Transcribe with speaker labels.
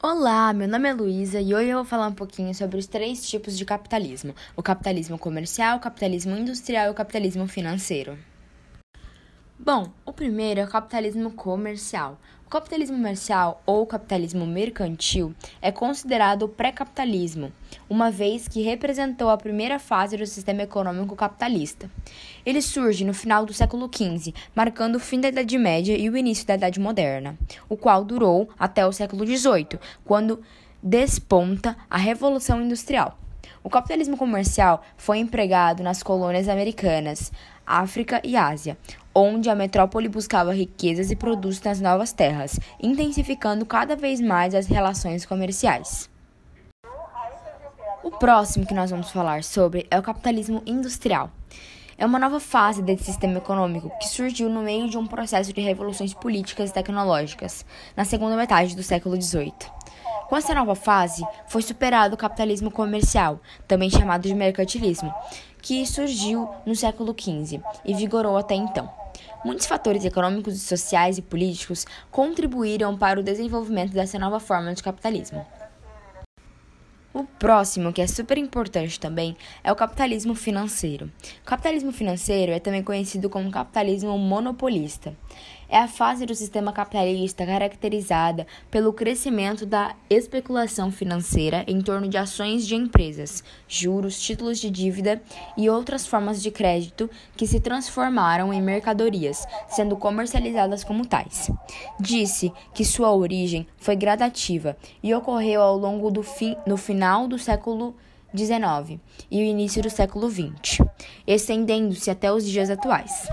Speaker 1: Olá, meu nome é Luísa e hoje eu vou falar um pouquinho sobre os três tipos de capitalismo: o capitalismo comercial, o capitalismo industrial e o capitalismo financeiro. Bom, o primeiro é o capitalismo comercial. O capitalismo comercial ou capitalismo mercantil é considerado o pré-capitalismo, uma vez que representou a primeira fase do sistema econômico capitalista. Ele surge no final do século XV, marcando o fim da Idade Média e o início da Idade Moderna, o qual durou até o século XVIII, quando desponta a Revolução Industrial. O capitalismo comercial foi empregado nas colônias americanas, África e Ásia, onde a metrópole buscava riquezas e produtos nas novas terras, intensificando cada vez mais as relações comerciais. O próximo que nós vamos falar sobre é o capitalismo industrial. É uma nova fase desse sistema econômico que surgiu no meio de um processo de revoluções políticas e tecnológicas, na segunda metade do século XVIII. Com essa nova fase, foi superado o capitalismo comercial, também chamado de mercantilismo, que surgiu no século XV e vigorou até então. Muitos fatores econômicos, sociais e políticos contribuíram para o desenvolvimento dessa nova forma de capitalismo. O próximo, que é super importante também, é o capitalismo financeiro. Capitalismo financeiro é também conhecido como capitalismo monopolista. É a fase do sistema capitalista caracterizada pelo crescimento da especulação financeira em torno de ações de empresas, juros, títulos de dívida e outras formas de crédito que se transformaram em mercadorias, sendo comercializadas como tais. Disse que sua origem foi gradativa e ocorreu ao longo do fim, no final do século XIX e o início do século XX, estendendo-se até os dias atuais.